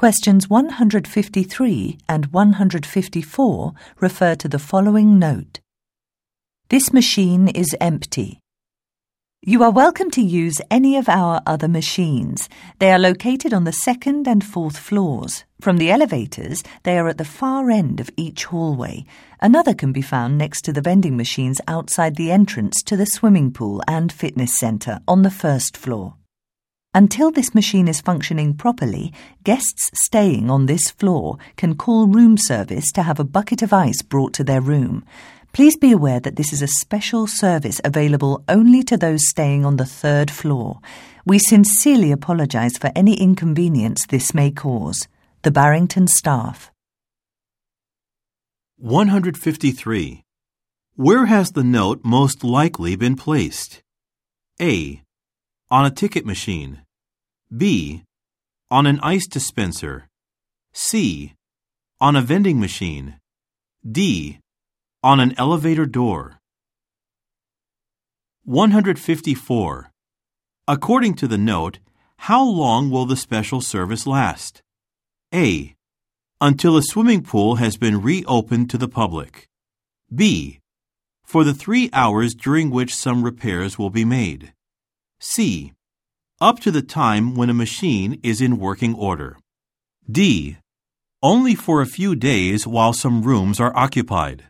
Questions 153 and 154 refer to the following note. This machine is empty. You are welcome to use any of our other machines. They are located on the second and fourth floors. From the elevators, they are at the far end of each hallway. Another can be found next to the vending machines outside the entrance to the swimming pool and fitness center on the first floor. Until this machine is functioning properly, guests staying on this floor can call room service to have a bucket of ice brought to their room. Please be aware that this is a special service available only to those staying on the third floor. We sincerely apologize for any inconvenience this may cause. The Barrington staff. 153. Where has the note most likely been placed? A. On a ticket machine. B. On an ice dispenser. C. On a vending machine. D on an elevator door. 154. According to the note, how long will the special service last? A. Until a swimming pool has been reopened to the public. B. For the three hours during which some repairs will be made. C. Up to the time when a machine is in working order. D. Only for a few days while some rooms are occupied.